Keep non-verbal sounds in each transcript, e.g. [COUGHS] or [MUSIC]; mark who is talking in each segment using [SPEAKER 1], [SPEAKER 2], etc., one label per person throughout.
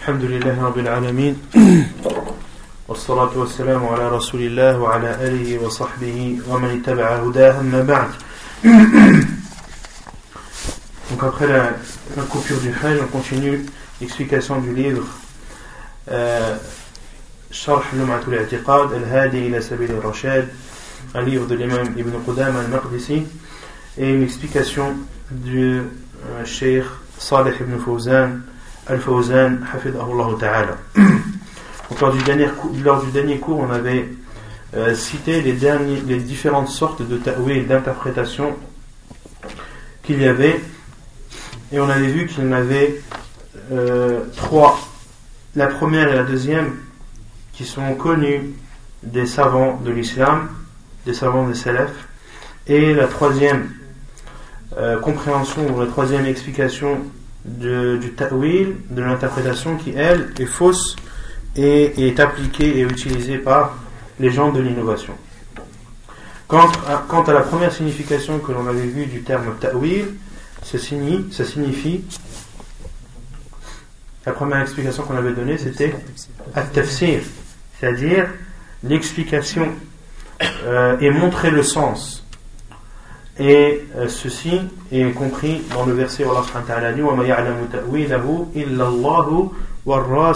[SPEAKER 1] الحمد لله رب العالمين والصلاة والسلام على رسول الله وعلى آله وصحبه ومن اتبع هداه أما بعد Donc après la, la coupure du Hajj, on continue l'explication du livre euh, شرح لمعة الاعتقاد الهادي إلى سبيل الرشاد un livre de l'imam Ibn Qudam al-Maqdisi et une explication du euh, Cheikh Salih ibn Fawzan Al-Fawzan, hafidahullah ta'ala. lors du, dernier, lors du dernier cours, on avait euh, cité les, différentes sortes de ta'wil, d'interprétation qu'il y avait. Et on avait vu qu'il y en avait euh, trois. La première et la deuxième qui sont connues des savants de l'islam, des savants des salafs. Et la troisième euh, compréhension ou la troisième explication de, du ta'wil, de l'interprétation qui, elle, est fausse et est appliquée et utilisée par les gens de l'innovation. Quant, quant à, la première signification que l'on avait vue du terme ta'wil, ça signifie, ça signifie la première explication qu'on avait donnée, c'était at-tafsir, c'est-à-dire l'explication euh, et montrer le sens. Et euh, ceci est compris dans le verset où Allah wa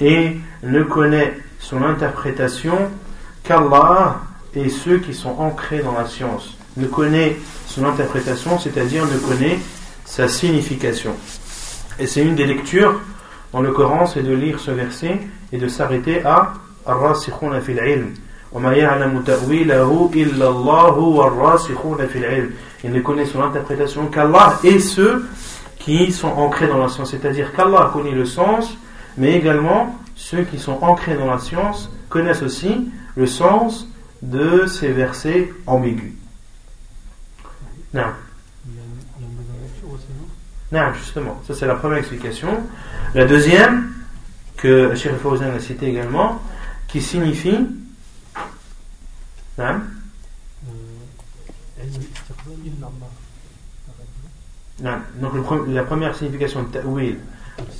[SPEAKER 1] Et ne connaît son interprétation qu'Allah et ceux qui sont ancrés dans la science. Ne connaît son interprétation, c'est-à-dire ne connaît sa signification. Et c'est une des lectures dans le Coran, c'est de lire ce verset et de s'arrêter à il ne connaît son interprétation qu'Allah et ceux qui sont ancrés dans la science. C'est-à-dire qu'Allah connaît le sens, mais également ceux qui sont ancrés dans la science connaissent aussi le sens de ces versets ambigus. Non. Non, justement, ça c'est la première explication. La deuxième, que Cheikh Fawzan a cité également, qui signifie نعم Non. Donc le, la première signification de ta'wil,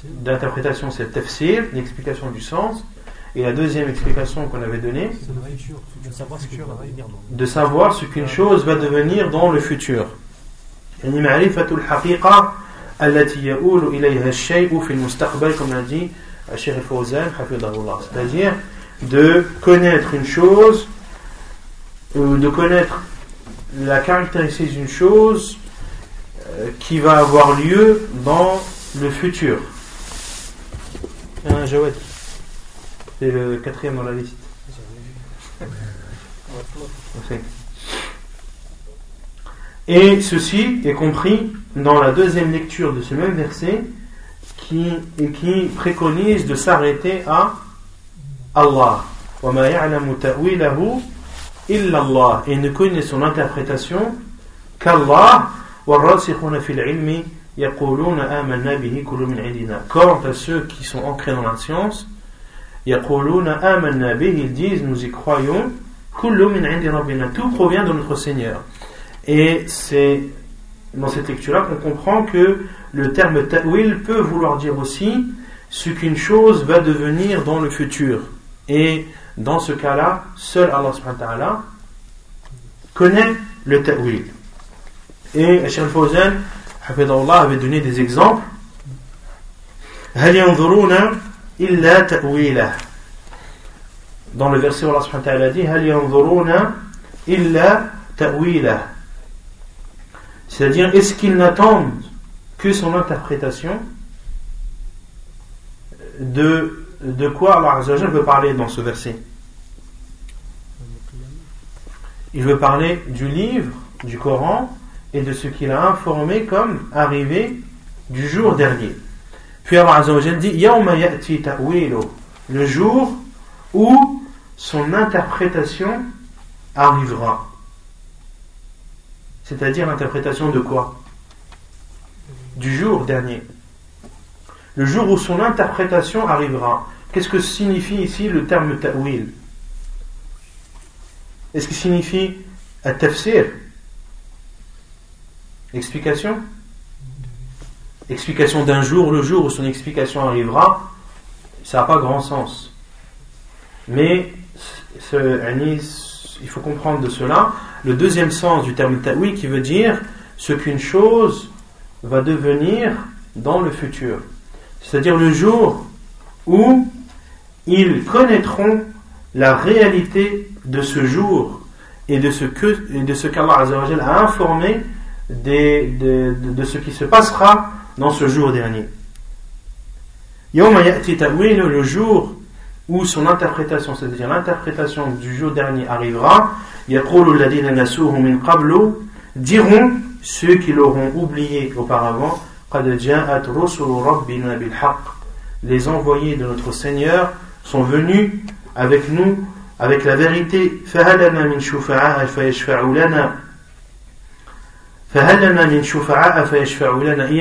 [SPEAKER 1] d'interprétation, c'est tafsir, l'explication du sens. Et la deuxième explication qu'on avait donnée, de savoir ce qu'une chose va devenir dans le futur. يعني معرفة الحقيقة التي يؤول إليها الشيء في المستقبل comme l'a dit Cheikh Fawzan حفظه الله c'est-à-dire de connaître une chose de connaître la caractéristique d'une chose euh, qui va avoir lieu dans le futur. Un Jawed. C'est le quatrième dans la liste. Et ceci est compris dans la deuxième lecture de ce même verset qui, qui préconise de s'arrêter à Allah illallah et ne connaît son interprétation qu'Allah Quant à ceux qui sont ancrés dans la science, ils disent nous y croyons, tout provient de notre Seigneur. Et c'est dans cette lecture-là qu'on comprend que le terme ta'wil peut vouloir dire aussi ce qu'une chose va devenir dans le futur. Et dans ce cas-là, seul Allah subhanahu connaît le ta'wil. Et Hachem Fawzan avait donné des exemples. Dans le verset où Allah subhanahu dit C'est-à-dire, est-ce qu'ils n'attendent que son interprétation de, de quoi Allah veut parler dans ce verset? Il veut parler du livre, du Coran, et de ce qu'il a informé comme arrivé du jour dernier. Puis Allah Azzawajal dit le jour où son interprétation arrivera. C'est-à-dire l'interprétation de quoi? Du jour dernier. Le jour où son interprétation arrivera. Qu'est-ce que signifie ici le terme ta'wil? Est-ce qu'il signifie un tafsir? Explication explication d'un jour, le jour où son explication arrivera, ça n'a pas grand sens. Mais il faut comprendre de cela le deuxième sens du terme ta'wil qui veut dire ce qu'une chose va devenir dans le futur. C'est-à-dire le jour où ils connaîtront la réalité de ce jour et de ce que de ce qu'Allah a informé de, de, ce qui se passera dans ce jour dernier. le jour où son interprétation, c'est-à-dire l'interprétation du jour dernier arrivera, diront ceux qui l'auront oublié auparavant, les envoyés de notre Seigneur sont venus avec nous, avec la vérité. Y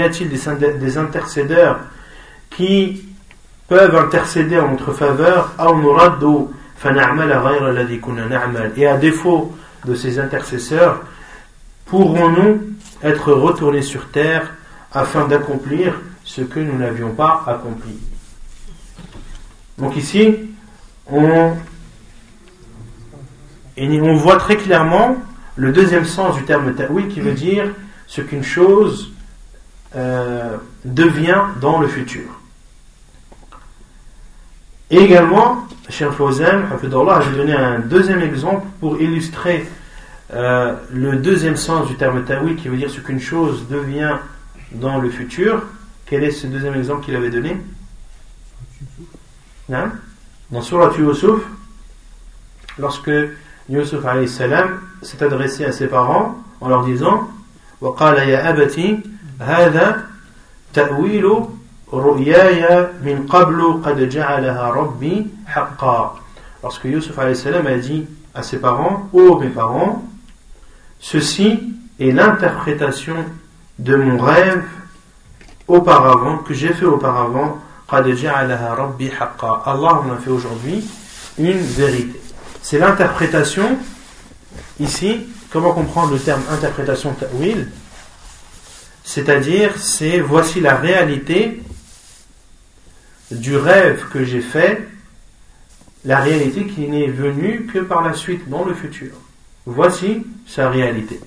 [SPEAKER 1] a-t-il des intercédeurs qui peuvent intercéder en notre faveur? et à défaut de ces intercesseurs pourrons-nous être retournés sur terre afin d'accomplir ce que nous n'avions pas accompli? Donc ici on, on voit très clairement le deuxième sens du terme ta'wil qui veut dire ce qu'une chose euh, devient dans le futur. Et également, Cheikh Fawzan, a donné un deuxième exemple pour illustrer euh, le deuxième sens du terme ta'wil qui veut dire ce qu'une chose devient dans le futur. Quel est ce deuxième exemple qu'il avait donné? Hein? Dans Surah Yusuf, lorsque Yusuf salam s'est adressé à ses parents en leur disant وقال يا أبتي هذا تأويل رؤياي من قبل قد جعلها ربي حقا Lorsque Yusuf salam a dit à ses parents Ô oh, mes parents, ceci est l'interprétation de mon rêve auparavant, que j'ai fait auparavant, Allah en a fait aujourd'hui une vérité. C'est l'interprétation, ici, comment comprendre le terme interprétation ta'wil? C'est-à-dire, c'est voici la réalité du rêve que j'ai fait, la réalité qui n'est venue que par la suite, dans le futur. Voici sa réalité.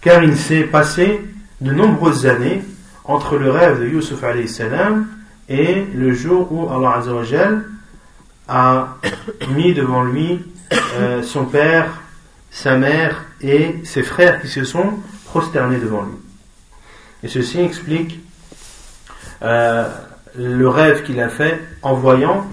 [SPEAKER 1] Car il s'est passé de nombreuses années entre le rêve de Yusuf et le jour où Allah Azzawajal a [COUGHS] mis devant lui euh, son père, sa mère et ses frères qui se sont prosternés devant lui. Et ceci explique euh, le rêve qu'il a fait en voyant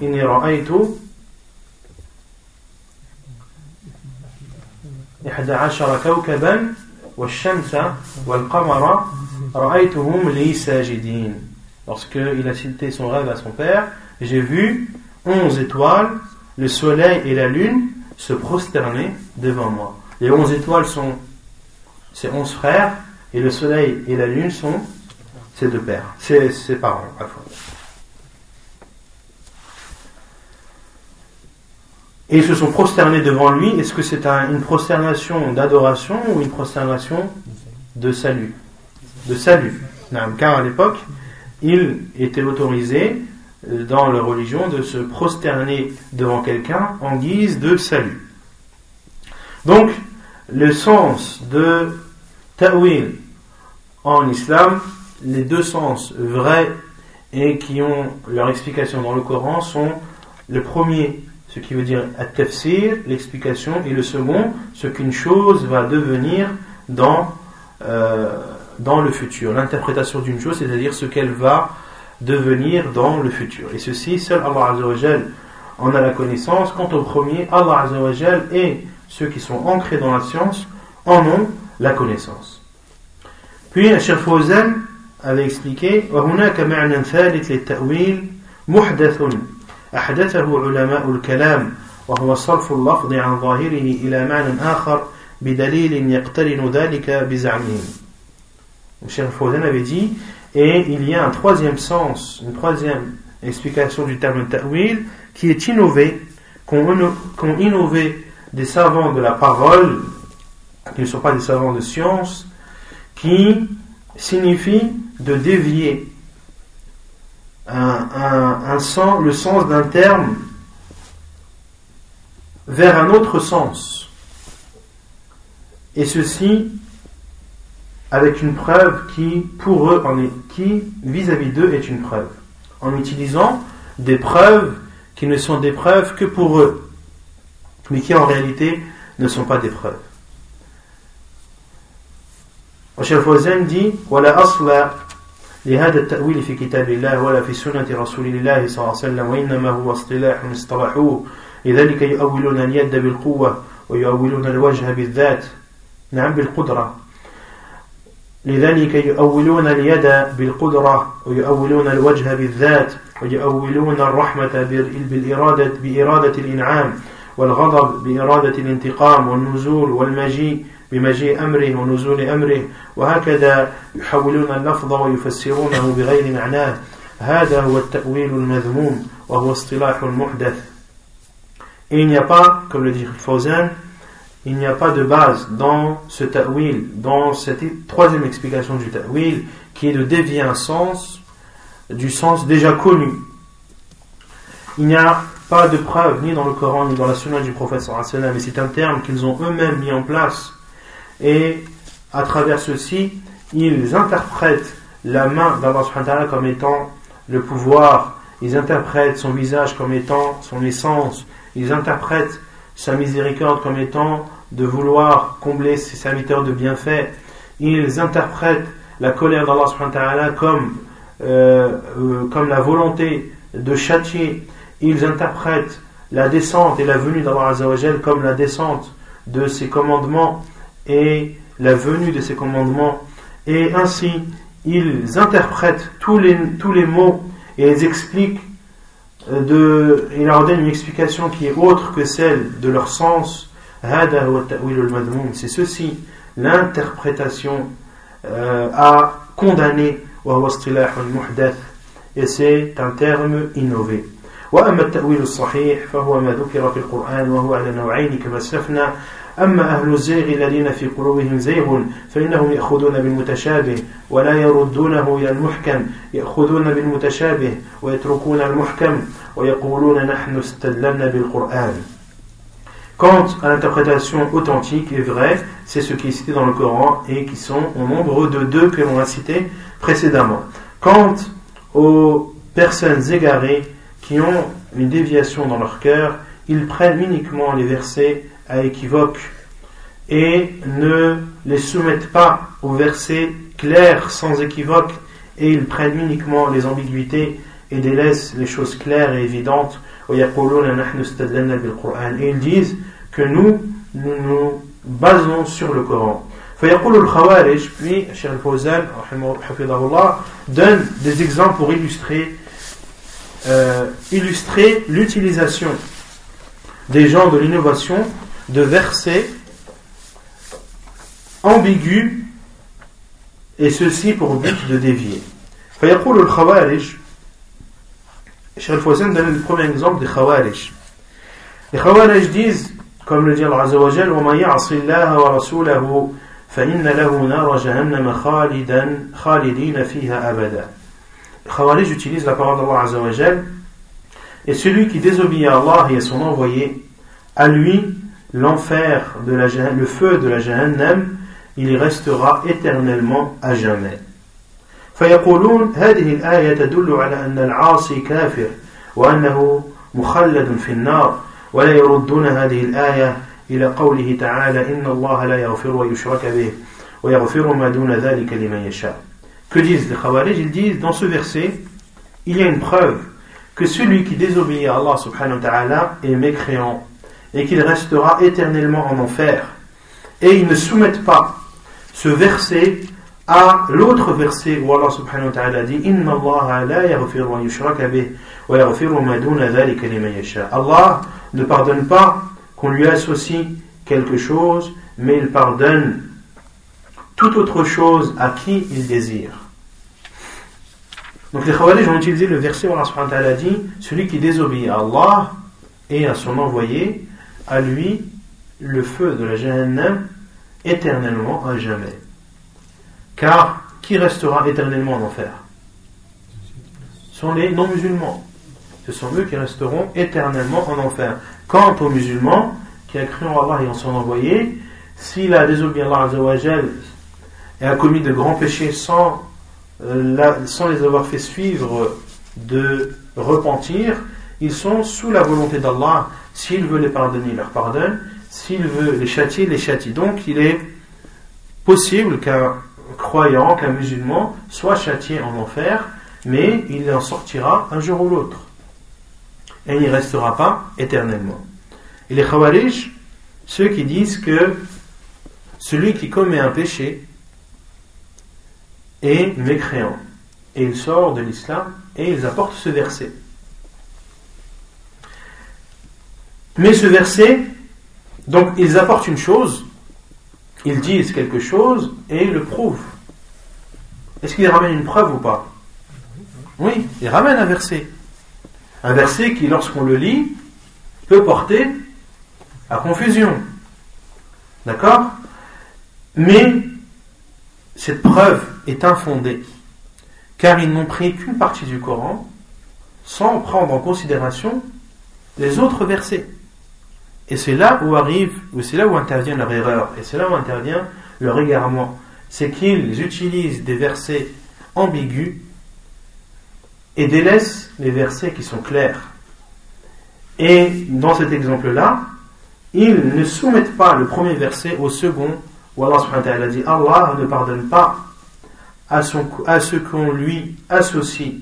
[SPEAKER 1] Lorsqu'il a cité son rêve à son père, j'ai vu onze étoiles, le soleil et la lune se prosterner devant moi. Les onze étoiles sont ses onze frères, et le soleil et la lune sont ses deux pères, ses, ses parents. Et ils se sont prosternés devant lui. Est-ce que c'est une prosternation d'adoration ou une prosternation de salut? De salut. Car à l'époque, il était autorisé euh, dans la religion de se prosterner devant quelqu'un en guise de salut. Donc, le sens de ta'wil en islam, les deux sens vrais et qui ont leur explication dans le Coran sont le premier, ce qui veut dire at-tafsir, l'explication, et le second, ce qu'une chose va devenir dans euh, dans le futur. L'interprétation d'une chose, c'est-à-dire ce qu'elle va devenir dans le futur. Et ceci, seul Allah Azzawajal en a la connaissance. Quant au premier, Allah Azzawajal et ceux qui sont ancrés dans la science en ont la connaissance. Puis, Cheikh Fawzan avait expliqué وهناك معنى ثالث للتأويل محدث أحدثه علماء الكلام وهو صرف اللفظ عن ظاهره إلى معنى آخر بدليل يقترن ذلك بزعمهم Cheikh Fawzan avait dit, et il y a un troisième sens, une troisième explication du terme ta'wil qui est innové, qu'ont innové des savants de la parole qui ne sont pas des savants de science, qui signifie de dévier un, sens, le sens d'un terme vers un autre sens. Et ceci avec une preuve qui, pour eux, qui vis-à-vis d'eux est une preuve. En utilisant des preuves qui ne sont des preuves que pour eux, mais qui en réalité ne sont pas des preuves. Dit, voilà لهذا التأويل في كتاب الله ولا في سنة رسول الله صلى الله عليه وسلم وإنما هو اصطلاح اصطلحوه لذلك يؤولون اليد بالقوة ويؤولون الوجه بالذات. نعم بالقدرة. لذلك يؤولون اليد بالقدرة ويؤولون الوجه بالذات ويؤولون الرحمة بالإرادة بإرادة الإنعام والغضب بإرادة الانتقام والنزول والمجيء. بمجيء أمره ونزول أمره وهكذا يحولون اللفظ ويفسرونه بغير معناه هذا هو التأويل المذموم وهو اصطلاح محدث Et il n'y a pas, comme le dit Fawzan, il n'y a pas de base dans ce ta'wil, dans cette troisième explication du ta'wil, qui est de dévier un sens du sens déjà connu. Il n'y a pas de preuve ni dans le Coran ni dans la sunna du prophète mais c'est un terme qu'ils ont eux-mêmes mis en place et à travers ceci, ils interprètent la main d'Allah comme étant le pouvoir, ils interprètent son visage comme étant son essence, ils interprètent sa miséricorde comme étant de vouloir combler ses serviteurs de bienfaits, ils interprètent la colère d'Allah comme, euh, euh, comme la volonté de châtier, ils interprètent la descente et la venue d'Allah comme la descente de ses commandements et la venue de ses commandements. Et ainsi, ils interprètent tous les, tous les mots et ils expliquent euh, de, ils leur donnent une explication qui est autre que celle de leur sens. C'est ceci, l'interprétation euh, à condamner et c'est un terme innové. وأما التأويل الصحيح فهو ما ذكر في القرآن وهو على نوعين كما سلفنا أما أهل الزيغ الذين في قلوبهم زيغ فإنهم يأخذون بالمتشابه ولا يردونه إلى المحكم يأخذون بالمتشابه ويتركون المحكم ويقولون نحن استدللنا بالقرآن Quant à l'interprétation authentique et vraie, c'est ce qui est cité dans le Coran et qui sont au nombre de deux que l'on a cités précédemment. Quant aux personnes égarées qui ont une déviation dans leur cœur, ils prennent uniquement les versets à équivoque et ne les soumettent pas aux versets clairs sans équivoque et ils prennent uniquement les ambiguïtés et délaissent les choses claires et évidentes et ils disent que nous nous nous basons sur le Coran فيقول الخوارج puis Cheikh Al-Fawzan donne des exemples pour illustrer euh, illustrer l'utilisation des gens de l'innovation de versets ambigus et ceci pour but de dévier. فيقول الخوارج Cheikh Al-Fawzan donne le premier exemple des Khawarij. Les Khawarij disent, comme le dit Allah Azza wa Jal, وَمَا يَعْصِ اللَّهَ وَرَسُولَهُ فَإِنَّ لَهُ نَارَ جَهَنَّمَ خَالِدًا خَالِدِينَ فِيهَا أَبَدًا Les Khawarij utilisent la parole d'Allah Azza wa Jal et celui qui désobéit à Allah et à son envoyé, à lui l'enfer, de la, le feu de la Jahannam, il y restera éternellement à jamais. فيقولون هذه الآية تدل على أن العاصي كافر وأنه مخلد في النار ولا يردون هذه الآية إلى قوله تعالى إن الله لا يغفر ويشرك به ويغفر ما دون ذلك لمن يشاء Que disent les Khawarij Ils disent dans ce verset, il y a une preuve que celui qui désobéit à Allah subhanahu wa ta'ala est mécréant et qu'il restera éternellement en enfer. Et ils ne soumettent pas ce verset à l'autre verset où Allah subhanahu wa ta'ala dit Inna Allah la yaghfir wa yushraka bih wa yaghfiru ma duna dhalika liman yasha. Allah ne pardonne pas qu'on lui associe quelque chose, mais il pardonne toute autre chose à qui il désire. Donc les Khawarij ont utilisé le verset où Allah subhanahu wa ta'ala dit Celui qui désobéit à Allah et à son envoyé, à lui le feu de la Jahannam éternellement à jamais. Car qui restera éternellement en enfer? Ce sont les non-musulmans. Ce sont eux qui resteront éternellement en enfer. Quant aux musulmans, qui a cru en Allah et en son envoyé, s'il a désobéi Allah et a commis de grands péchés sans, euh, sans les avoir fait suivre de repentir, ils sont sous la volonté d'Allah. S'il veut les pardonner, il leur pardonne. S'il veut les châtier, il les châtie. Donc il est possible qu'un croyant, qu'un musulman soit châtié en enfer, mais il en sortira un jour ou l'autre. Et il n'y restera pas éternellement. Et les Khawarij, ceux qui disent que celui qui commet un péché est mécréant. Et il sort de l'islam et ils apportent ce verset. Mais ce verset, donc ils apportent une chose, ils disent quelque chose et ils le prouvent. Est-ce qu'ils ramènent une preuve ou pas? Oui, ils ramènent un verset. Un verset qui, lorsqu'on le lit, peut porter à confusion. D'accord? Mais cette preuve est infondée, car ils n'ont pris qu'une partie du Coran sans prendre en considération les autres versets. Et c'est là où arrive, ou c'est là où intervient leur erreur, et c'est là où intervient leur égarement. C'est qu'ils utilisent des versets ambigus et délaissent les versets qui sont clairs. Et dans cet exemple-là, ils ne soumettent pas le premier verset au second, où Allah subhanahu dit Allah ne pardonne pas à, à ce qu'on lui associe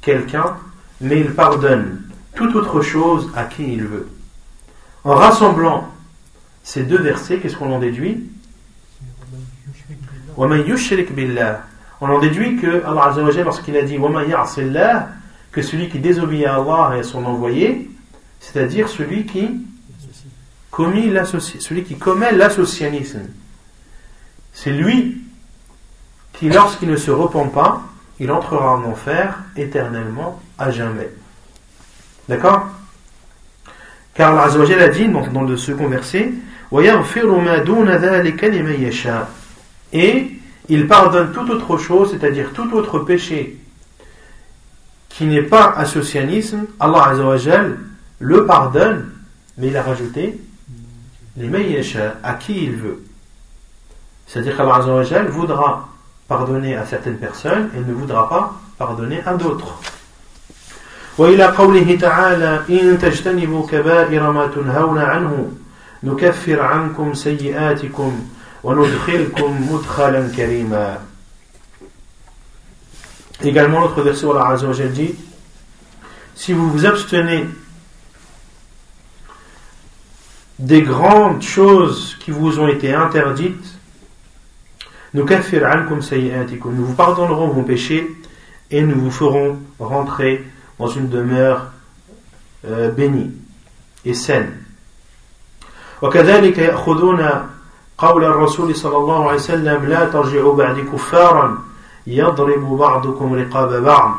[SPEAKER 1] quelqu'un, mais il pardonne toute autre chose à qui il veut. En rassemblant ces deux versets, qu'est-ce qu'on en déduit On en déduit que Allah lorsqu'il a dit que celui qui désobéit à Allah et à son envoyé, c'est-à-dire celui qui commis celui qui commet l'associanisme, c'est lui qui, lorsqu'il ne se repent pas, il entrera en enfer éternellement à jamais. D'accord? Car Allah a dit dans le second verset Et il pardonne toute autre chose, c'est-à-dire tout autre péché qui n'est pas associanisme, Allah le pardonne, mais il a rajouté les à qui il veut. C'est-à-dire qu'Allah voudra pardonner à certaines personnes et ne voudra pas pardonner à d'autres. وإلى قوله تعالى إن تجتنبوا كبائر ما تنهون عنه نكفر عنكم سيئاتكم وندخلكم مدخلا كريما Également, l'autre verset, Allah Azza wa dit Si vous vous abstenez des grandes choses qui vous ont été interdites, nous nous vous pardonnerons vos péchés et nous vous ferons rentrer dans une demeure euh, bénie et saine. وكذلك يأخذون قول الرسول صلى الله عليه وسلم لا ترجعوا بعد كفارا يضرب بعضكم رقاب بعض.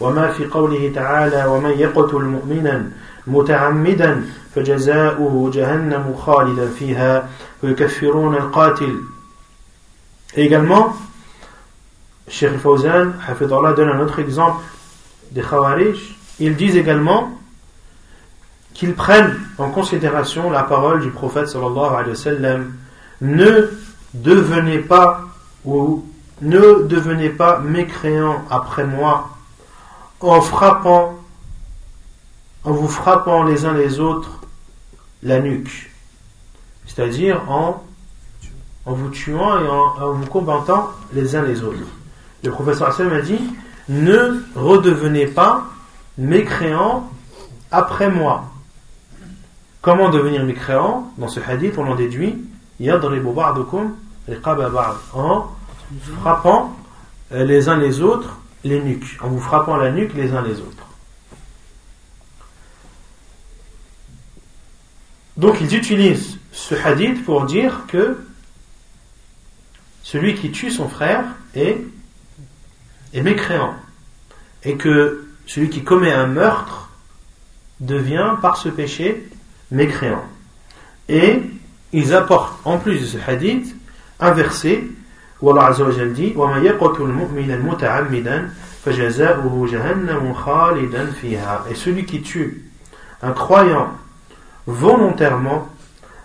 [SPEAKER 1] وما في قوله تعالى ومن يقتل مؤمنا متعمدا فجزاؤه جهنم خالدا فيها. ويكفرون القاتل. Également Cheikh Fawzan Allah donne un autre exemple des Khawarij, ils disent également qu'ils prennent en considération la parole du prophète sallallahu alayhi wa sallam. Ne devenez pas ou ne devenez pas mécréants après moi en frappant en vous frappant les uns les autres la nuque. C'est-à-dire en, en vous tuant et en, vous combattant les uns les autres. Le wa sallam a dit ne redevenez pas mécréants après moi. Comment devenir mécréant Dans ce hadith, on en déduit en frappant euh, les uns les autres les nuques, en vous frappant la nuque les uns les autres. Donc ils utilisent ce hadith pour dire que celui qui tue son frère est est mécréant et que celui qui commet un meurtre devient par ce péché mécréant. Et ils apportent en plus de ce hadith inversé où Allah Azza wa Jal dit وَمَا يَقْتُلْ مُؤْمِنًا مُتَعَمِّدًا فَجَزَاؤُهُ جَهَنَّمُ خَالِدًا فِيهَا Et celui qui tue un croyant volontairement,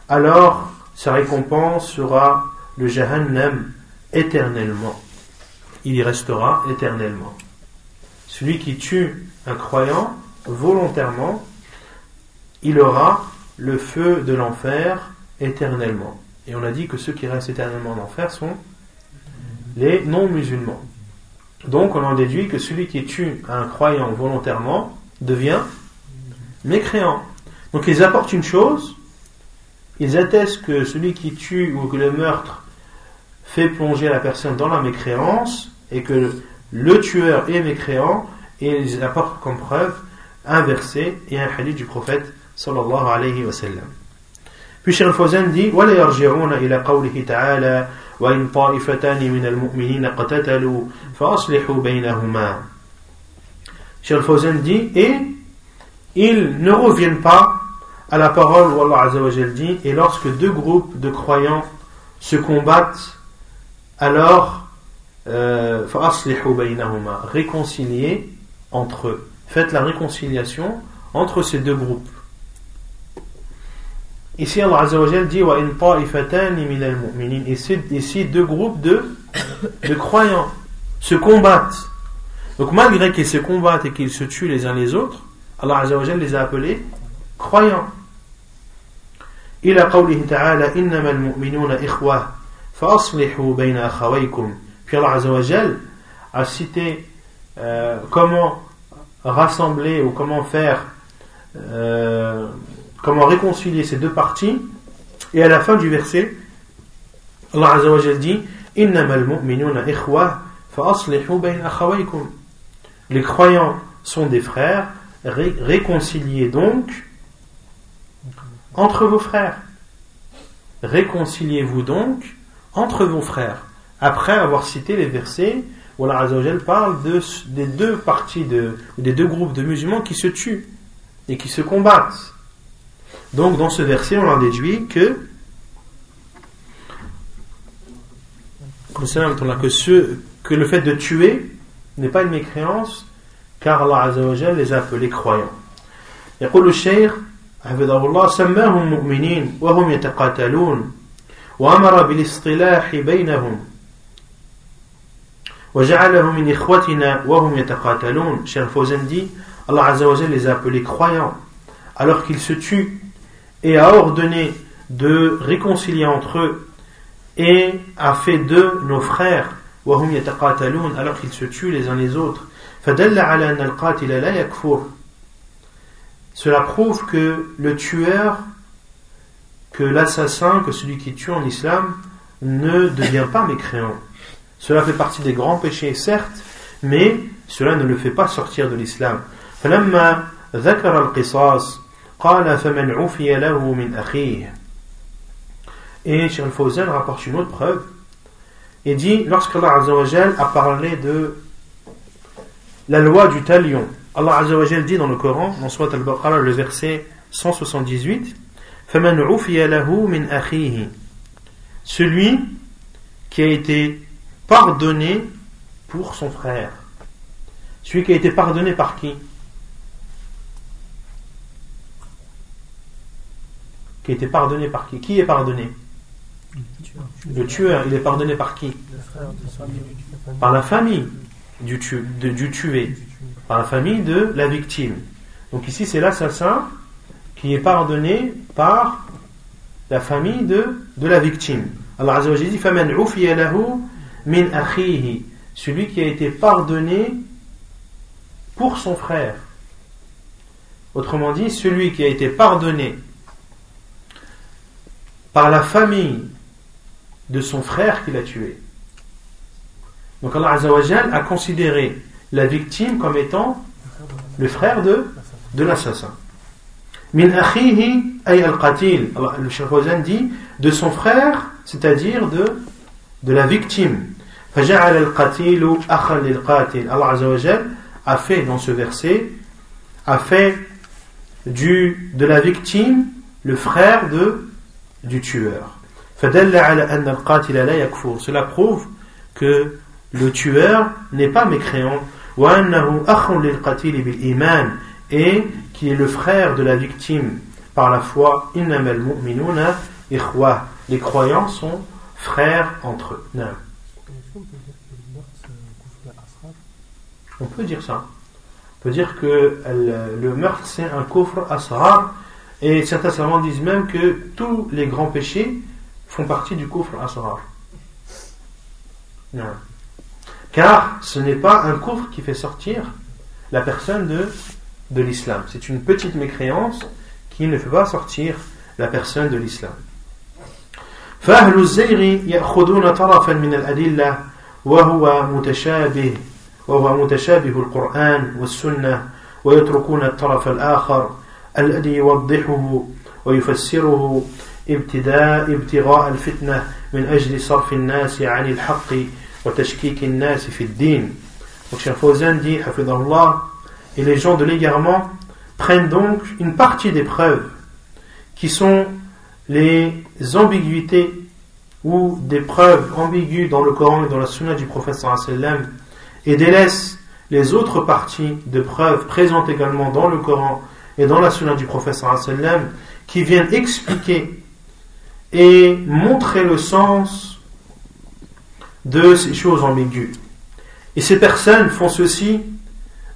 [SPEAKER 1] alors sa récompense sera le Jahannam éternellement. Il y restera éternellement. Celui qui tue un croyant volontairement, il aura le feu de l'enfer éternellement. Et on a dit que ceux qui restent éternellement en enfer sont les non-musulmans. Donc on en déduit que celui qui tue un croyant volontairement devient mécréant. Donc ils apportent une chose, ils attestent que celui qui tue ou que le meurtre fait plonger la personne dans la mécréance et que le tueur est mécréant et ils apportent comme preuve un verset et un hadith du prophète sallallahu alayhi wa sallam. Puis Cheikh Fawzan dit وَلَا يَرْجِعُونَ إِلَى قَوْلِهِ تَعَالَى وَإِنْ طَائِفَتَانِ مِنَ الْمُؤْمِنِينَ قَتَتَلُوا فَأَصْلِحُوا بَيْنَهُمَا Cheikh Fawzan dit et ils ne reviennent pas à la parole où Allah Azza wa dit et lorsque deux groupes de croyants se combattent alors euh, réconcilier entre eux faites la réconciliation entre ces deux groupes ici Allah Azza wa dit et ici deux groupes de, de croyants se combattent donc malgré qu'ils se combattent et qu'ils se tuent les uns les autres Allah Azza wa les a appelés croyants إلى قوله تعالى إنما المؤمنون إخوة فأصلحوا بين أخويكم qu'Allah a cité euh, comment rassembler ou comment faire, euh, comment réconcilier ces deux parties. Et à la fin du verset, Allah Azzawajal dit Les croyants sont des frères, réconciliez donc entre vos frères. Réconciliez-vous donc entre vos frères Après avoir cité les versets où Allah parle de, des deux parties, de, des deux groupes de musulmans qui se tuent et qui se combattent. Donc dans ce verset, on en déduit que que, ce, que le fait de tuer n'est pas une mécréance car Allah les a appelés croyants. يقول الشيخ حفظه الله سماهم مؤمنين وهم يتقاتلون وأمر بالاصطلاح بينهم Dit Allah les a appelés croyants alors qu'ils se tuent et a ordonné de réconcilier entre eux et a fait d'eux nos frères. alors qu'ils se tuent les uns les autres. cela prouve que le tueur que l'assassin que celui qui tue en islam ne devient pas mécréant. Cela fait partie des grands péchés, certes, mais cela ne le fait pas sortir de l'islam. Et rapporte une autre preuve. Il dit, lorsqu'Allah a parlé de la loi du talion, Allah Azza wa dit dans le Coran, dans al-Baqarah, le verset 178, Celui qui a été pardonné pour son frère. Celui qui a été pardonné par qui? Qui a été pardonné par qui? Qui est pardonné? Le tueur, il est pardonné par qui? Par la famille du, du tué par la famille de la victime. Donc ici, c'est l'assassin qui est pardonné par la famille de, de la victime. Allah Azza wa dit min akhihi celui qui a été pardonné pour son frère. Autrement dit, celui qui a été pardonné par la famille de son frère qu'il a tué. Donc Allah a considéré la victime comme étant le frère de, de l'assassin. Min akhihi ay al-qatil. Le Cheikh dit de son frère, c'est-à-dire de la victime. Allah a fait dans ce verset, a fait du, de la victime le frère de, du tueur. Cela prouve que le tueur n'est pas mécréant. et qui est le frère de la victime par la foi. les croyants sont frères entre eux. On peut dire ça. On peut dire que le meurtre c'est un coffre asrar. Et certains savants disent même que tous les grands péchés font partie du coffre asrar. Non. Car ce n'est pas un coffre qui fait sortir la personne de, de l'islam. C'est une petite mécréance qui ne fait pas sortir la personne de l'islam. فأهل الزيغ يأخذون طرفا من الأدلة وهو متشابه وهو متشابه القرآن والسنة ويتركون الطرف الآخر الذي يوضحه ويفسره ابتداء ابتغاء الفتنة من أجل صرف الناس عن الحق وتشكيك الناس في الدين Donc Cheikh Fawzan dit, Hafidahullah, et les gens de l'égarement prennent donc une partie des preuves qui sont les ambiguïtés ou des preuves ambiguës dans le Coran et dans la Sunna du prophète sallam et délaissent les autres parties de preuves présentes également dans le Coran et dans la Sunna du prophète qui viennent expliquer et montrer le sens de ces choses ambiguës. Et ces personnes font ceci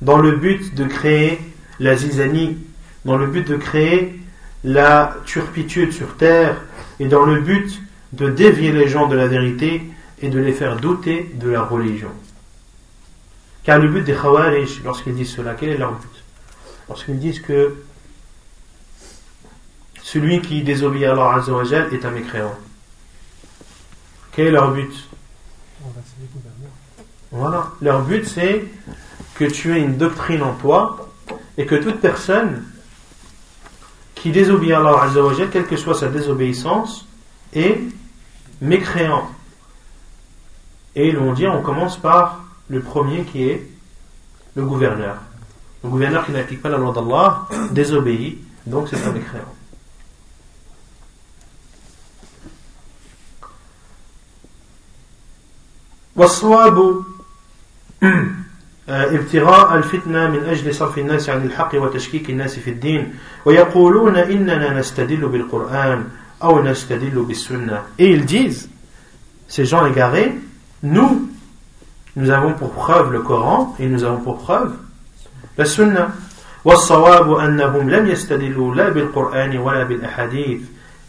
[SPEAKER 1] dans le but de créer la zizanie, dans le but de créer la turpitude sur terre et dans le but de dévier les gens de la vérité et de les faire douter de la religion. Car le but des Khawarij, lorsqu'ils disent cela, quel est leur but Lorsqu'ils disent que celui qui désobéit à Allah Azzawajal est un mécréant. Quel est leur but Voilà, leur but c'est que tu aies une doctrine en toi et que toute personne qui désobéit à Allah Azzawajal, quelle que soit sa désobéissance, est mécréant. Et ils vont dire, on commence par le premier qui est le gouverneur. Le gouverneur qui n'applique pas la loi d'Allah désobéit, donc c'est un mécréant. والصواب ابتغاء الفتنة من أجل صرف الناس عن الحق وتشكيك الناس في الدين ويقولون إننا نستدل بالقرآن أو نستدل بالسنة et ils disent ces gens égarés nous nous avons pour preuve le Coran et nous avons pour preuve la Sunna والصواب أنهم لم يستدلوا لا بالقرآن ولا بالأحاديث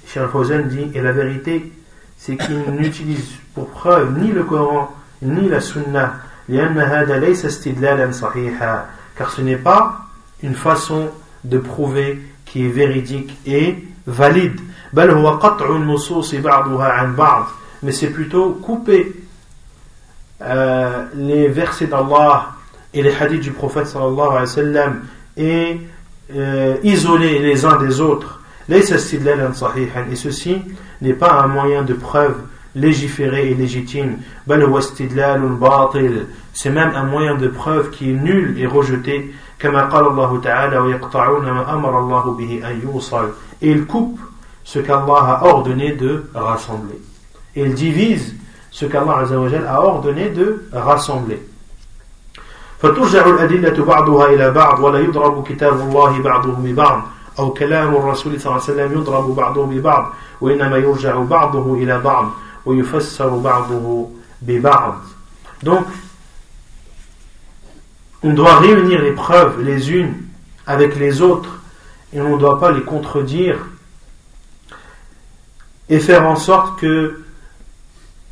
[SPEAKER 1] Cheikh Fawzan dit et la vérité c'est qu'ils [LAUGHS] n'utilisent pour preuve ni le Coran ni la Sunna لأن هذا ليس استدلالا صحيحا car ce n'est pas une façon de prouver qui est véridique et valide بل هو قطع النصوص بعضها عن بعض mais c'est plutôt couper euh, les versets d'Allah et les hadiths du prophète sallallahu alayhi wa sallam et euh, isolés les uns des autres. Et ceci n'est pas un moyen de preuve légiféré et légitime. C'est même un moyen de preuve qui est nul et rejeté. Et il coupe ce qu'Allah a ordonné de rassembler. Et il divise ce qu'Allah a ordonné de rassembler. فترجع الأدلة بعضها إلى بعض ولا يضرب كتاب الله بعضه ببعض أو كلام الرسول صلى الله عليه وسلم يضرب بعضه ببعض وإنما يرجع بعضه إلى بعض ويفسر بعضه ببعض Donc, on doit réunir les preuves les unes avec les autres et on ne doit pas les contredire et faire en sorte que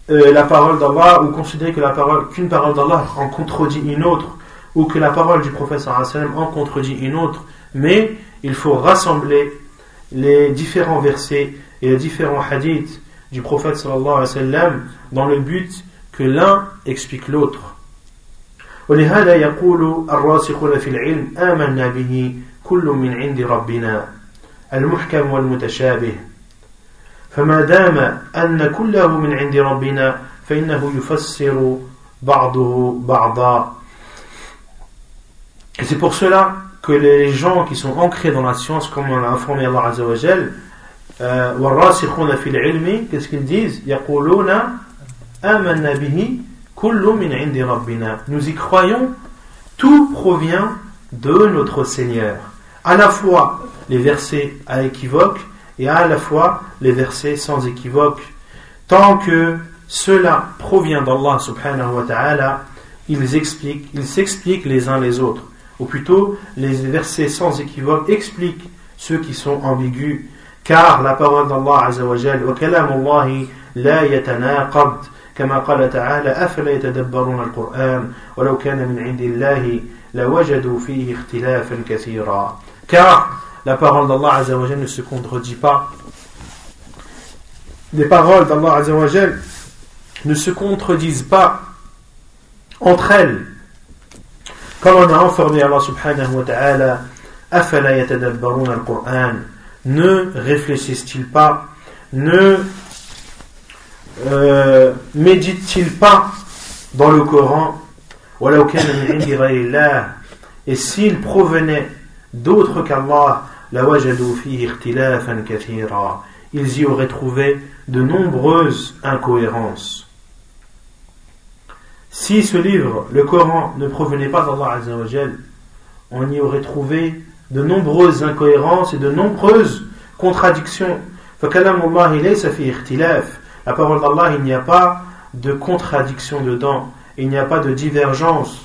[SPEAKER 1] euh, la parole d'Allah ou considérer que la parole qu'une parole d'Allah en contredit une autre ou que la parole du prophète en contredit une autre mais il faut rassembler les différents versets et les différents hadiths du prophète sallallahu alayhi wa sallam dans le but que l'un explique l'autre ولهذا يقول الراسخون في العلم آمنا به كل من عند ربنا المحكم والمتشابه فما دام أن كله من عند ربنا فإنه يفسر بعضه بعضا Et c'est pour cela que les gens qui sont ancrés dans la science, comme on l'a informé Allah Azzawajal, والراسخون في العلم qu'est-ce qu'ils disent يقولون آمنا به كل من عند ربنا nous y croyons tout provient de notre Seigneur à la fois les versets à équivoque et à la fois les versets sans équivoque tant que cela provient d'Allah subhanahu wa ta'ala ils expliquent ils s'expliquent les uns les autres ou plutôt les versets sans équivoque expliquent ceux qui sont ambigus car la parole d'Allah Azza wa Jal wa kalam Allah la yatanaqad كما قال تعالى أفلا يتدبرون القرآن ولو كان من عند الله لوجدوا فيه اختلافا كثيرا car la parole d'Allah ne se contredit pas. Les paroles d'Allah Azzawajal ne se contredisent pas entre elles. Comme on a informé Allah subhanahu wa ta'ala, Afala al-Qur'an? Ne réfléchissent-ils pas? Ne euh, méditent-ils pas dans le Coran? Et s'ils provenaient d'autres qu'Allah ils y auraient trouvé de nombreuses incohérences. Si ce livre, le Coran, ne provenait pas d'Allah on y aurait trouvé de nombreuses incohérences et de nombreuses contradictions. La parole d'Allah, il n'y a pas de contradiction dedans, il n'y a pas de divergence.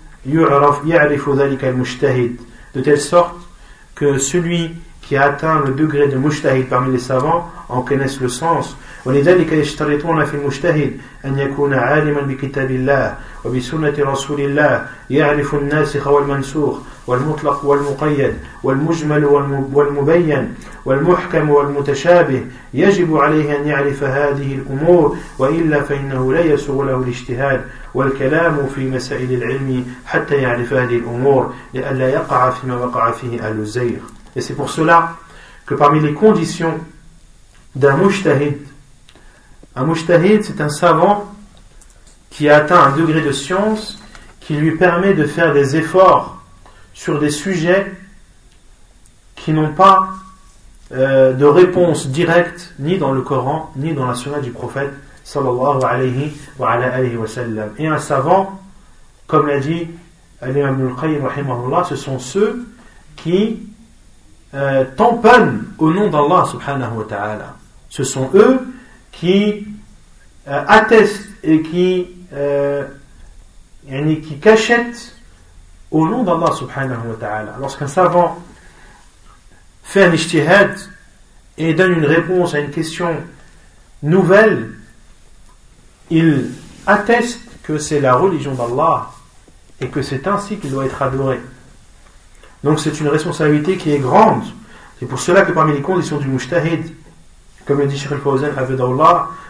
[SPEAKER 1] de telle sorte que celui qui a atteint le degré de mujtahid parmi les savants en connaisse le sens. ولذلك يشترطون في المجتهد أن يكون عالما بكتاب الله وبسنة رسول الله يعرف الناسخ والمنسوخ والمطلق والمقيد والمجمل والمبين والمحكم والمتشابه يجب عليه أن يعرف هذه الأمور وإلا فإنه لا يسوغ له الاجتهاد والكلام في مسائل العلم حتى يعرف هذه الأمور لئلا يقع فيما وقع فيه أهل الزيغ Et c'est pour cela que parmi les conditions d'un mujtahid Un mujtahid, c'est un savant qui a atteint un degré de science qui lui permet de faire des efforts sur des sujets qui n'ont pas euh, de réponse directe ni dans le Coran ni dans la sunna du prophète sallallahu alayhi wa, sallam. Et un savant, comme l'a dit Al-Imam al-Qayyim ce sont ceux qui euh, tamponnent au nom d'Allah subhanahu wa ta'ala. Ce sont eux qui euh, atteste et qui, euh, qui cachette au nom d'Allah subhanahu wa ta'ala. Lorsqu'un savant fait un ijtihad et donne une réponse à une question nouvelle, il atteste que c'est la religion d'Allah et que c'est ainsi qu'il doit être adoré. Donc c'est une responsabilité qui est grande. C'est pour cela que parmi les conditions du mujtahid, comme le dit Sheikh al-Fawzan,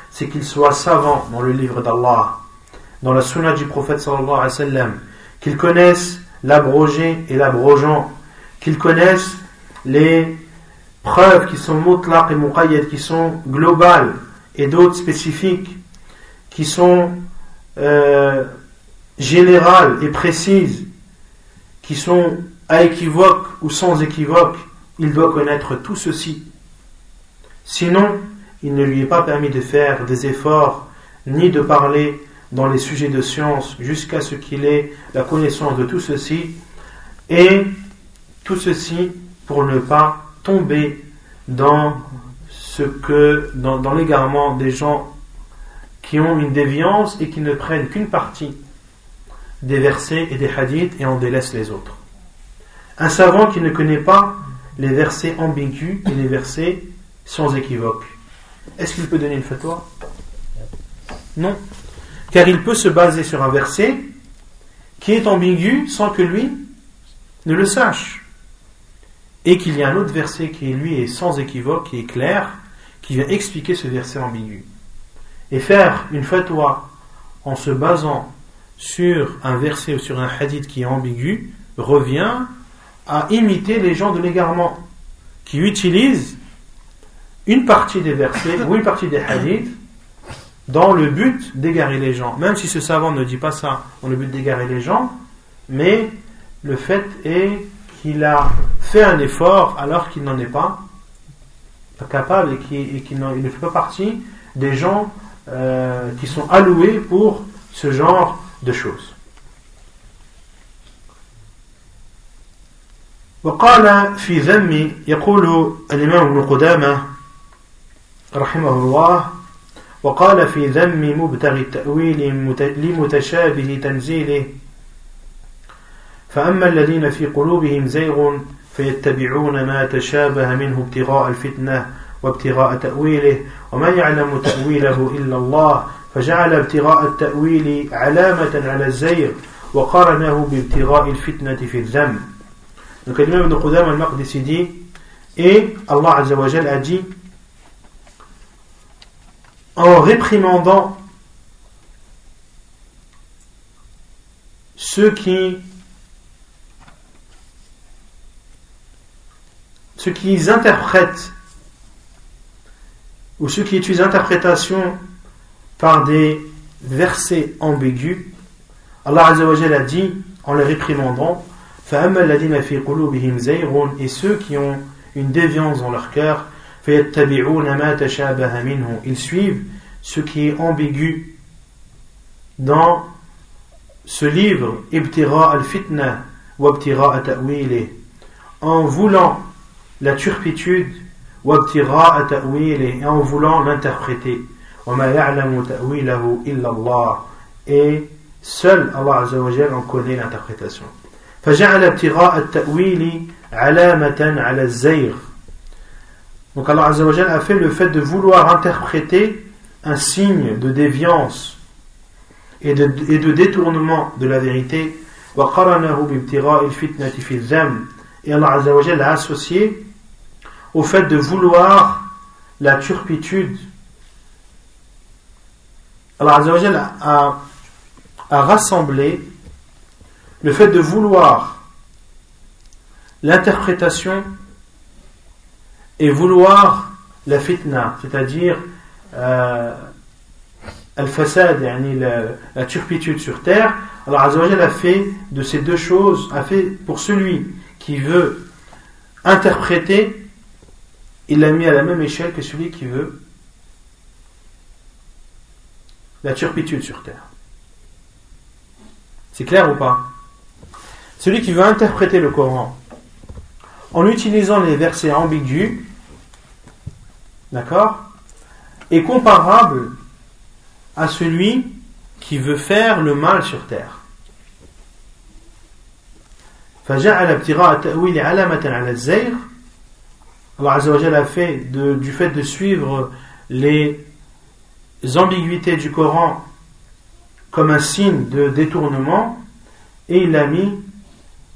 [SPEAKER 1] c'est qu'il soit savant dans le livre d'Allah, dans la sunna du prophète sallallahu alayhi wa sallam, qu'il connaisse l'abrogé et l'abrogeant, qu'il connaisse les preuves qui sont mutlaq et muqayyad, qui sont globales, et d'autres spécifiques, qui sont euh, générales et précises, qui sont à équivoque ou sans équivoque, il doit connaître tout ceci. Sinon, il ne lui est pas permis de faire des efforts ni de parler dans les sujets de science jusqu'à ce qu'il ait la connaissance de tout ceci et tout ceci pour ne pas tomber dans ce que dans, dans l'égarement des gens qui ont une déviance et qui ne prennent qu'une partie des versets et des hadiths et en délaissent les autres. Un savant qui ne connaît pas les versets ambigus et les versets sans équivoque. Est-ce qu'il peut donner une fatwa? Non. Car il peut se baser sur un verset qui est ambigu sans que lui ne le sache. et qu'il y a un autre verset qui lui est sans équivoque, qui est clair, qui vient expliquer ce verset ambigu. Et faire une fatwa en se basant sur un verset ou sur un hadith qui est ambigu revient à imiter les gens de l'égarement qui utilisent une partie des versets ou une partie des hadiths dans le but d'égarer les gens. Même si ce savant ne dit pas ça dans le but d'égarer les gens, mais le fait est qu'il a fait un effort alors qu'il n'en est pas, capable et qu'il ne fait pas partie des gens euh, qui sont alloués pour ce genre de choses. وقال في ذم يقول الإمام ابن قدامة رحمه الله وقال في ذم مبتغي التأويل لمتشابه تنزيله فأما الذين في قلوبهم زيغ فيتبعون ما تشابه منه ابتغاء الفتنة وابتغاء تأويله وما يعلم تأويله إلا الله فجعل ابتغاء التأويل علامة على الزيغ وقرنه بابتغاء الفتنة في الذم. Donc l'imam Ibn Qudam al-Maqdisi dit Et Allah Azzawajal a dit en réprimandant ceux qui ceux qui interprètent ou ceux qui utilisent l'interprétation par des versets ambigus, Allah Azzawajal a dit en les réprimandant et ceux qui ont une déviance dans leur cœur, ils suivent ce qui est ambigu dans ce livre, en voulant la turpitude, et en voulant l'interpréter. Et seul Allah en connaît l'interprétation. فجعل ابتغاء التأويل علامة على الزيغ Donc Allah Azzawajal a fait le fait de vouloir interpréter un signe de déviance et de, et de détournement de la vérité. Et Allah Azzawajal l'a associé au fait de vouloir la turpitude. Allah Azzawajal a, a rassemblé le fait de vouloir l'interprétation et vouloir la fitna, c'est-à-dire euh, al-fasad, la, turpitude sur terre, alors Azzawajal a fait de ces deux choses, a fait pour celui qui veut interpréter, il l'a mis à la même échelle que celui qui veut la turpitude sur terre. C'est clair ou pas? Celui qui veut interpréter le Coran en utilisant les versets ambigus, d'accord, est comparable à celui qui veut faire le mal sur terre. Allah a fait du fait de suivre les ambiguïtés du Coran comme un signe de détournement et il l'a mis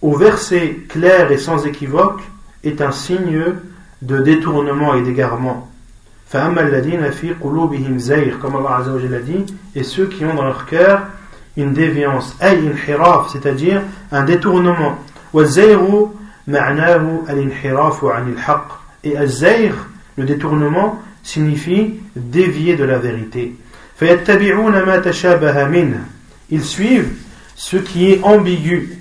[SPEAKER 1] au verset clair et sans équivoque est un signe de détournement et d'égarement. comme Allah a dit, et ceux qui ont dans leur cœur une déviance, c'est-à-dire un détournement. Et le détournement, signifie dévier de la vérité. Ils suivent ce qui est ambigu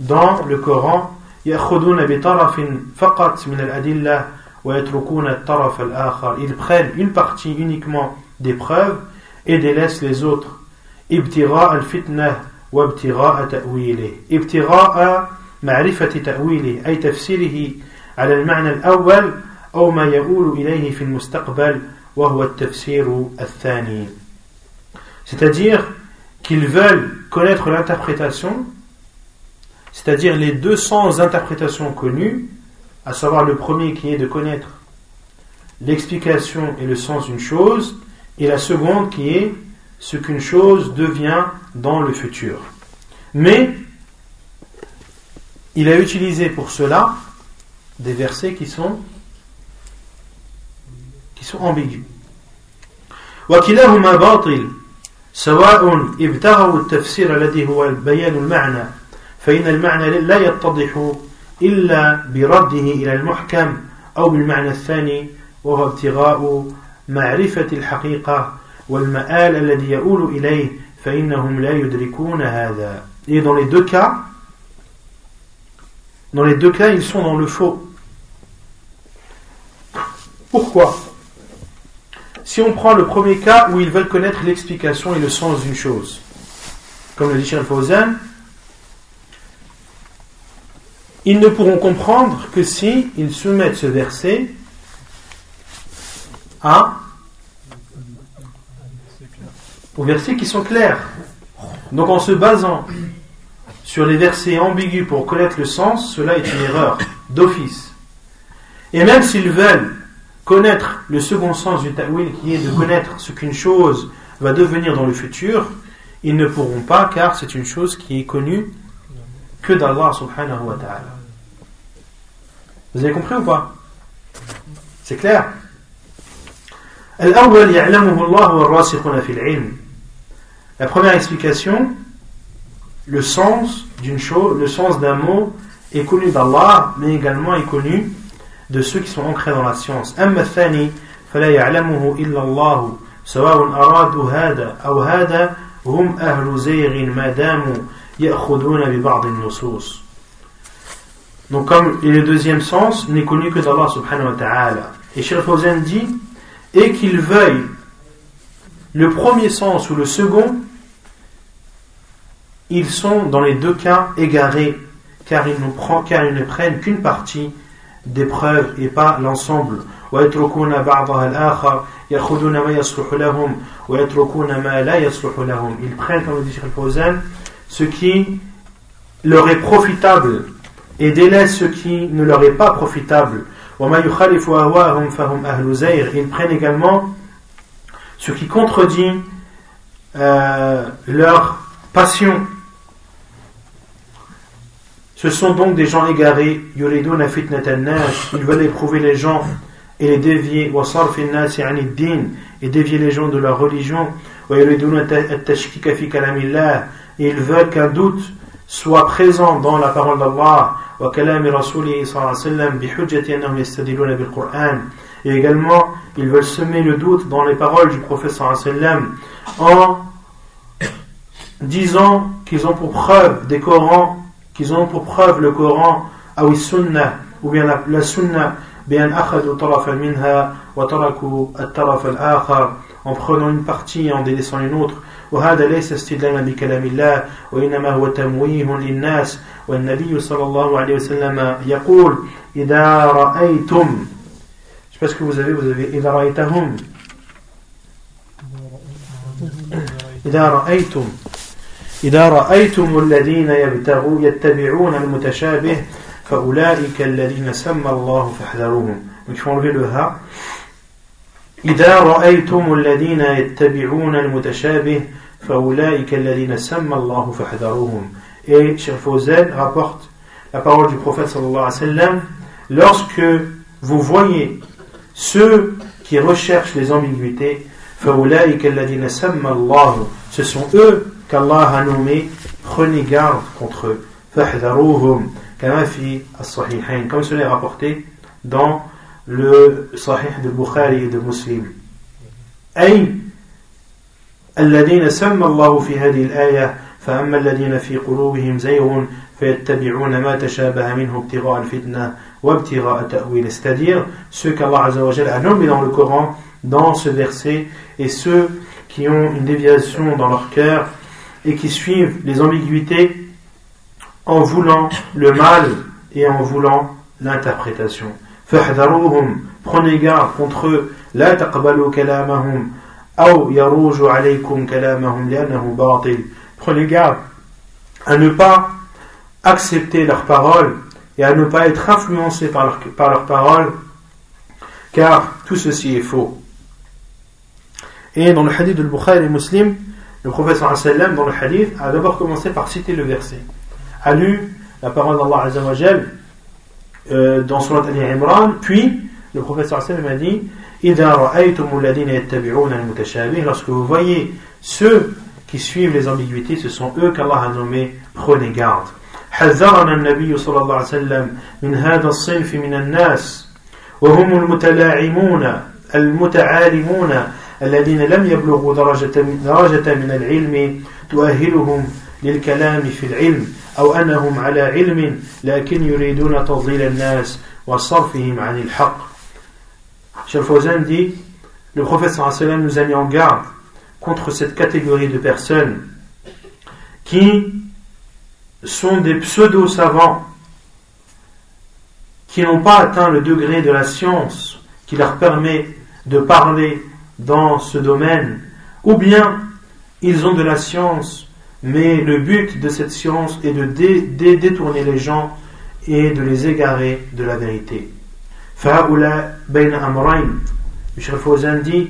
[SPEAKER 1] dans le Coran ils prennent une partie uniquement des preuves et délaissent les autres ابتغاء الفتنة وابتغاء تأويله ابتغاء معرفة تأويله أي تفسيره على المعنى الأول أو ما يؤول إليه في المستقبل وهو التفسير الثاني c'est-à-dire qu'ils veulent connaître l'interprétation c'est-à-dire les 200 interprétations connues à savoir le premier qui est de connaître l'explication et le sens d'une chose et la seconde qui est ce qu'une chose devient dans le futur mais il a utilisé pour cela des versets qui sont qui sont ambigus. وكلاهما باطل سواء ابتغوا التفسير الذي هو بيان المعنى فإن المعنى لا يتضح إلا برده إلى المحكم أو بالمعنى الثاني وهو ابتغاء معرفة الحقيقة والمآل الذي يؤول إليه فإنهم لا يدركون هذا Et dans les deux cas, dans les deux cas, ils sont dans le faux. Pourquoi Si on prend le premier cas où ils veulent connaître l'explication et le sens d'une chose, comme le dit Cheikh Fawzan, ils ne pourront comprendre que si ils soumettent ce verset à aux versets qui sont clairs. Donc en se basant sur les versets ambigus pour connaître le sens, cela est une erreur d'office. Et même s'ils veulent connaître le second sens du ta'wil, qui est de connaître ce qu'une chose va devenir dans le futur, ils ne pourront pas car c'est une chose qui est connue que d'Allah subhanahu wa ta'ala. Vous avez compris ou pas C'est clair La première explication, le sens d'une chose, le sens d'un mot est connu d'Allah, mais également est connu de ceux qui sont ancrés dans la science. أما الثاني فلا يعلمه إلا الله سواء أرادوا هذا أو هذا هم أهل زيغ ما داموا يأخذون ببعض النصوص. donc comme le deuxième sens n'est connu que d'Allah subhanahu wa ta'ala. Et Cheikh Fawzan dit, et qu'ils veuillent le premier sens ou le second, ils sont dans les deux cas égarés, car ils ne, prennent, qu'une partie des preuves et pas l'ensemble. Ils prennent, comme dit Cheikh ce qui leur est profitable et délaissent ce qui ne leur est pas profitable. Ils prennent également ce qui contredit euh, leur passion. Ce sont donc des gens égarés, ils veulent éprouver les gens et les dévier, et dévier les gens de leur religion, ils veulent qu'un doute soit présent dans la parole d'Allah, et également ils veulent semer le doute dans les paroles du prophète en disant qu'ils ont pour preuve des Corans qu'ils ont pour preuve le Coran ou Sunna ou bien la, la Sunna en prenant une partie et en délaissant une autre. وهذا ليس استدلالا بكلام الله وإنما هو تمويه للناس. والنبي صلى الله عليه وسلم يقول إذا رأيتم je sais pas ce que vous avez vous avez إذا رأيتهم إذا رأيتم إذا رأيتم الذين يبتغوا يتبعون المتشابه فأولئك الذين سمى الله فاحذروهم donc il faut enlever le ha. إذا رأيتم الذين يتبعون المتشابه فأولئك الذين سمى الله فاحذروهم et Cheikh Fawzan rapporte la parole du prophète sallallahu alayhi wa sallam lorsque vous voyez ceux qui recherchent les ambiguïtés فأولئك الذين سمى الله ce sont eux qu'Allah a nommé prenez garde contre eux فاحذروهم كما في الصحيحين comme cela est rapporté dans le Sahih de Bukhari et de Muslim أي الذين سمى الله في هذه الآية فأما الذين في قلوبهم زيغ فيتبعون ما تشابه منه ابتغاء الفتنة وابتغاء تأويل c'est-à-dire ceux qu'Allah Azza wa Jalla a nommés dans le Coran dans ce verset et ceux qui ont une déviation dans leur cœur et qui suivent les ambiguïtés en voulant le mal et en voulant l'interprétation. فاحذروهم prenez garde contre eux لا تقبلوا كلامهم أو يروج عليكم كلامهم لأنه باطل prenez garde à ne pas accepter leurs paroles et à ne pas être influencé par, leur, par leurs paroles car tout ceci est faux et dans le hadith de Bukhari et Muslim le prophète sallam dans le hadith a d'abord commencé par citer le verset a lu la parole d'Allah Azzawajal euh, dans Surat Al-Imran puis le prophète sallam a dit lorsque vous voyez ceux qui suivent les ambiguïtés ce sont eux qu'Allah a nommés prenez garde حذرنا النبي صلى الله عليه وسلم من هذا الصنف من الناس وهم المتلاعمون المتعالمون الذين لم يبلغوا درجة درجة من العلم تؤهلهم للكلام في العلم أو أنهم على علم لكن يريدون تضليل الناس وصرفهم عن الحق Cheikh Fawzan dit Le prophète sallam nous a mis en garde contre cette catégorie de personnes qui sont des pseudo-savants qui n'ont pas atteint le degré de la science qui leur permet de parler dans ce domaine, ou bien ils ont de la science, mais le but de cette science est de détourner les gens et de les égarer de la vérité. Michel Fawzan dit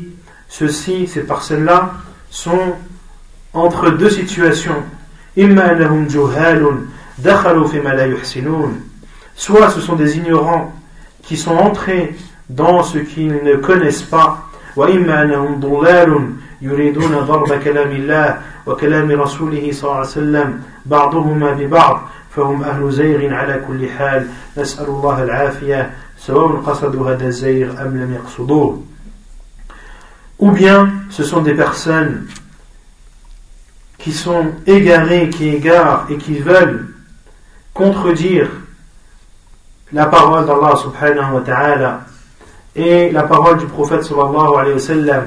[SPEAKER 1] ceux-ci, ces personnes-là, sont entre deux situations. Soit ce sont des ignorants qui sont entrés dans ce qu'ils ne connaissent pas. Wa imma lahum ضلال يريدون ضرب كلام الله وكلام رسوله صلى الله عليه وسلم بعضهما ببعض فهم أهل زيغ على كل حال نسأل الله العافية ou bien ce sont des personnes qui sont égarées, qui égarent et qui veulent contredire la parole d'Allah subhanahu wa ta'ala et la parole du prophète sallallahu alayhi wa sallam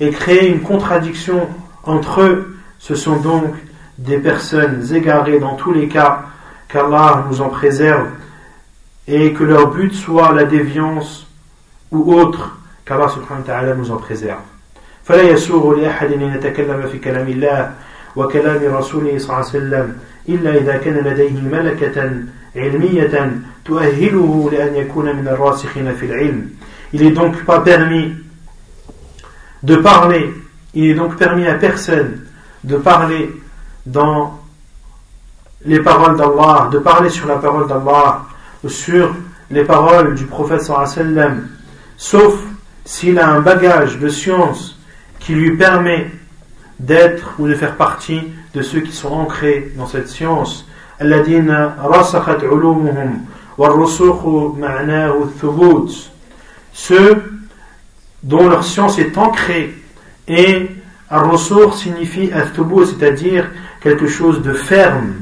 [SPEAKER 1] et créer une contradiction entre eux, ce sont donc des personnes égarées dans tous les cas, qu'Allah nous en préserve et que leur but soit la déviance ou autre qu'Allah subhanahu wa ta'ala nous en préserve. فلا يسوغ لأحد أن يتكلم في كلام الله وكلام رسوله صلى الله عليه وسلم إلا إذا كان لديه ملكة علمية تؤهله لأن يكون من الراسخين في العلم. Il est donc pas permis de parler, il est donc permis à personne de parler dans les paroles d'Allah, de parler sur la parole d'Allah sur les paroles du prophète sallam, sauf s'il a un bagage de science qui lui permet d'être ou de faire partie de ceux qui sont ancrés dans cette science. ceux dont leur science est ancrée. Et al signifie al c'est-à-dire quelque chose de ferme.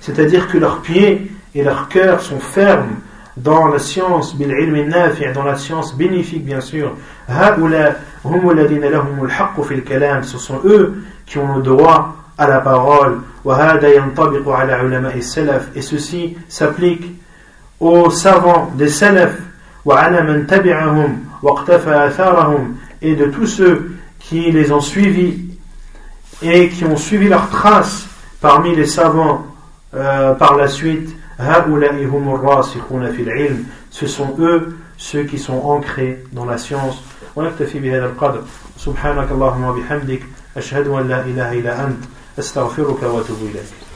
[SPEAKER 1] C'est-à-dire que leurs pieds et leurs cœurs sont fermes dans la science dans la science bénéfique bien sûr. Ce sont eux qui ont le droit à la parole. Et ceci s'applique aux savants des salaf et de tous ceux qui les ont suivis et qui ont suivi leurs traces parmi les savants euh, par la suite, ce sont eux ceux qui sont ancrés dans la science. ونكتفي بهذا القدر سبحانك اللهم وبحمدك أشهد أن لا إله إلا أنت أستغفرك وأتوب إليك